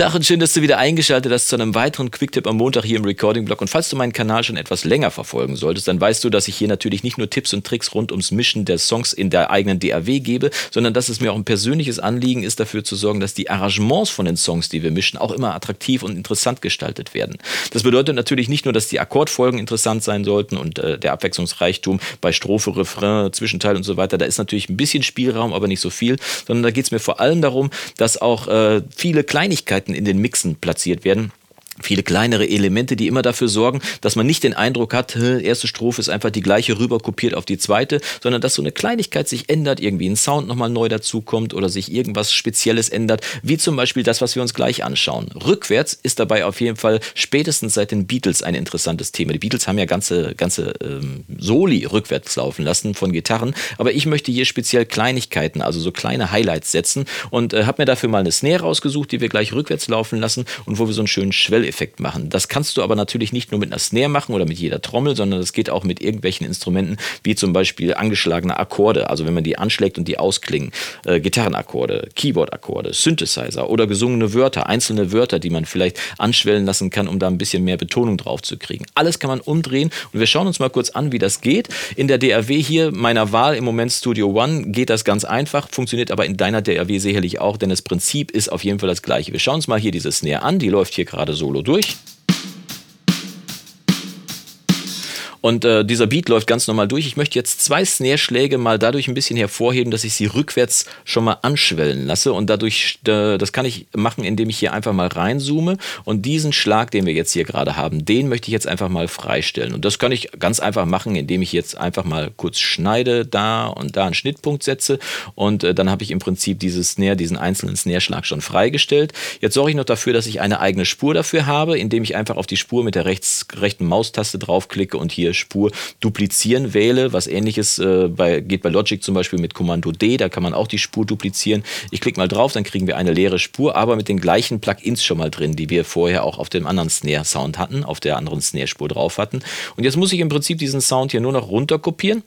Tag und schön, dass du wieder eingeschaltet hast zu einem weiteren Quicktip am Montag hier im Recording-Blog. Und falls du meinen Kanal schon etwas länger verfolgen solltest, dann weißt du, dass ich hier natürlich nicht nur Tipps und Tricks rund ums Mischen der Songs in der eigenen DAW gebe, sondern dass es mir auch ein persönliches Anliegen ist, dafür zu sorgen, dass die Arrangements von den Songs, die wir mischen, auch immer attraktiv und interessant gestaltet werden. Das bedeutet natürlich nicht nur, dass die Akkordfolgen interessant sein sollten und äh, der Abwechslungsreichtum bei Strophe, Refrain, Zwischenteil und so weiter. Da ist natürlich ein bisschen Spielraum, aber nicht so viel, sondern da geht es mir vor allem darum, dass auch äh, viele Kleinigkeiten in den Mixen platziert werden viele kleinere Elemente, die immer dafür sorgen, dass man nicht den Eindruck hat, erste Strophe ist einfach die gleiche rüber kopiert auf die zweite, sondern dass so eine Kleinigkeit sich ändert, irgendwie ein Sound nochmal neu dazukommt oder sich irgendwas Spezielles ändert, wie zum Beispiel das, was wir uns gleich anschauen. Rückwärts ist dabei auf jeden Fall spätestens seit den Beatles ein interessantes Thema. Die Beatles haben ja ganze, ganze ähm, Soli rückwärts laufen lassen von Gitarren, aber ich möchte hier speziell Kleinigkeiten, also so kleine Highlights setzen und äh, habe mir dafür mal eine Snare rausgesucht, die wir gleich rückwärts laufen lassen und wo wir so einen schönen Schwell Effekt machen. Das kannst du aber natürlich nicht nur mit einer Snare machen oder mit jeder Trommel, sondern das geht auch mit irgendwelchen Instrumenten, wie zum Beispiel angeschlagene Akkorde, also wenn man die anschlägt und die ausklingen, äh, Gitarrenakkorde, Keyboardakkorde, Synthesizer oder gesungene Wörter, einzelne Wörter, die man vielleicht anschwellen lassen kann, um da ein bisschen mehr Betonung drauf zu kriegen. Alles kann man umdrehen und wir schauen uns mal kurz an, wie das geht. In der DAW hier meiner Wahl im Moment Studio One geht das ganz einfach, funktioniert aber in deiner DAW sicherlich auch, denn das Prinzip ist auf jeden Fall das gleiche. Wir schauen uns mal hier diese Snare an, die läuft hier gerade solo durch. Und äh, dieser Beat läuft ganz normal durch. Ich möchte jetzt zwei Snare-Schläge mal dadurch ein bisschen hervorheben, dass ich sie rückwärts schon mal anschwellen lasse. Und dadurch, äh, das kann ich machen, indem ich hier einfach mal reinzoome. Und diesen Schlag, den wir jetzt hier gerade haben, den möchte ich jetzt einfach mal freistellen. Und das kann ich ganz einfach machen, indem ich jetzt einfach mal kurz schneide, da und da einen Schnittpunkt setze. Und äh, dann habe ich im Prinzip dieses Snare, diesen einzelnen Snare-Schlag schon freigestellt. Jetzt sorge ich noch dafür, dass ich eine eigene Spur dafür habe, indem ich einfach auf die Spur mit der rechts, rechten Maustaste draufklicke und hier Spur duplizieren wähle. Was ähnliches äh, bei, geht bei Logic zum Beispiel mit Kommando D, da kann man auch die Spur duplizieren. Ich klicke mal drauf, dann kriegen wir eine leere Spur, aber mit den gleichen Plugins schon mal drin, die wir vorher auch auf dem anderen Snare-Sound hatten, auf der anderen Snare-Spur drauf hatten. Und jetzt muss ich im Prinzip diesen Sound hier nur noch runter kopieren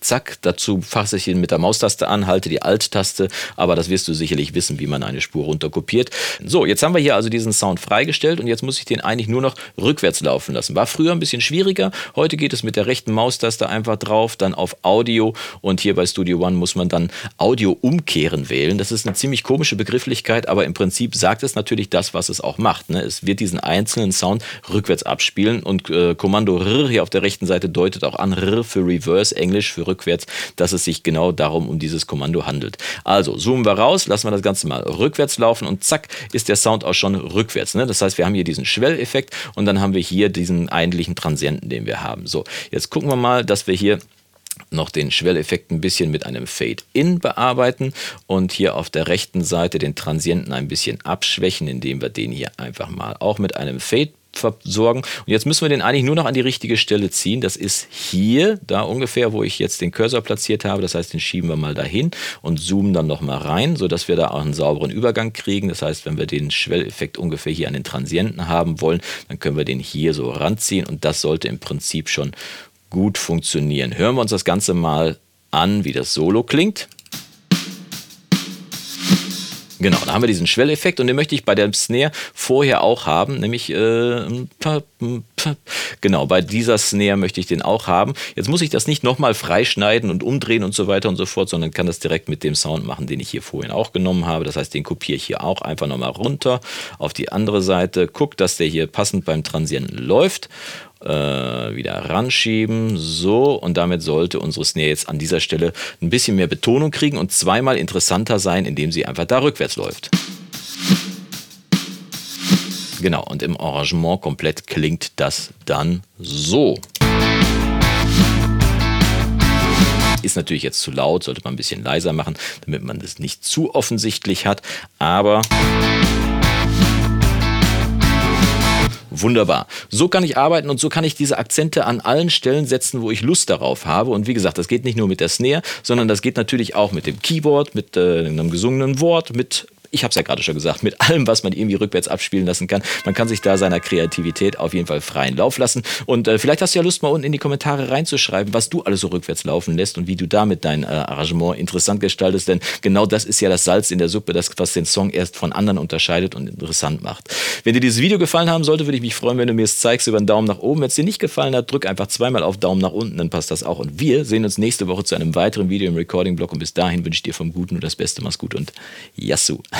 zack, dazu fasse ich ihn mit der Maustaste an, halte die Alt-Taste, aber das wirst du sicherlich wissen, wie man eine Spur runterkopiert. So, jetzt haben wir hier also diesen Sound freigestellt und jetzt muss ich den eigentlich nur noch rückwärts laufen lassen. War früher ein bisschen schwieriger, heute geht es mit der rechten Maustaste einfach drauf, dann auf Audio und hier bei Studio One muss man dann Audio umkehren wählen. Das ist eine ziemlich komische Begrifflichkeit, aber im Prinzip sagt es natürlich das, was es auch macht. Ne? Es wird diesen einzelnen Sound rückwärts abspielen und äh, Kommando R hier auf der rechten Seite deutet auch an R für Reverse, Englisch für rückwärts, dass es sich genau darum um dieses Kommando handelt. Also zoomen wir raus, lassen wir das Ganze mal rückwärts laufen und zack ist der Sound auch schon rückwärts. Ne? Das heißt, wir haben hier diesen Schwelleffekt und dann haben wir hier diesen eigentlichen Transienten, den wir haben. So, jetzt gucken wir mal, dass wir hier noch den Schwelleffekt ein bisschen mit einem Fade-In bearbeiten und hier auf der rechten Seite den Transienten ein bisschen abschwächen, indem wir den hier einfach mal auch mit einem Fade versorgen. Und jetzt müssen wir den eigentlich nur noch an die richtige Stelle ziehen. Das ist hier, da ungefähr, wo ich jetzt den Cursor platziert habe. Das heißt, den schieben wir mal dahin und zoomen dann nochmal rein, sodass wir da auch einen sauberen Übergang kriegen. Das heißt, wenn wir den Schwelleffekt ungefähr hier an den Transienten haben wollen, dann können wir den hier so ranziehen und das sollte im Prinzip schon gut funktionieren. Hören wir uns das Ganze mal an, wie das Solo klingt. Genau, da haben wir diesen Schwelleffekt und den möchte ich bei der Snare vorher auch haben, nämlich äh, genau, bei dieser Snare möchte ich den auch haben. Jetzt muss ich das nicht nochmal freischneiden und umdrehen und so weiter und so fort, sondern kann das direkt mit dem Sound machen, den ich hier vorhin auch genommen habe. Das heißt, den kopiere ich hier auch einfach nochmal runter auf die andere Seite, gucke, dass der hier passend beim Transienten läuft äh, wieder ranschieben. So, und damit sollte unsere Snare jetzt an dieser Stelle ein bisschen mehr Betonung kriegen und zweimal interessanter sein, indem sie einfach da rückwärts läuft. Genau, und im Arrangement komplett klingt das dann so. Ist natürlich jetzt zu laut, sollte man ein bisschen leiser machen, damit man das nicht zu offensichtlich hat, aber Wunderbar. So kann ich arbeiten und so kann ich diese Akzente an allen Stellen setzen, wo ich Lust darauf habe. Und wie gesagt, das geht nicht nur mit der Snare, sondern das geht natürlich auch mit dem Keyboard, mit äh, einem gesungenen Wort, mit ich habe es ja gerade schon gesagt, mit allem, was man irgendwie rückwärts abspielen lassen kann. Man kann sich da seiner Kreativität auf jeden Fall freien Lauf lassen. Und äh, vielleicht hast du ja Lust, mal unten in die Kommentare reinzuschreiben, was du alles so rückwärts laufen lässt und wie du damit dein äh, Arrangement interessant gestaltest. Denn genau das ist ja das Salz in der Suppe, das, was den Song erst von anderen unterscheidet und interessant macht. Wenn dir dieses Video gefallen haben sollte, würde ich mich freuen, wenn du mir es zeigst über einen Daumen nach oben. Wenn es dir nicht gefallen hat, drück einfach zweimal auf Daumen nach unten, dann passt das auch. Und wir sehen uns nächste Woche zu einem weiteren Video im Recording-Blog. Und bis dahin wünsche ich dir vom Guten nur das Beste. Mach's gut und Yassou.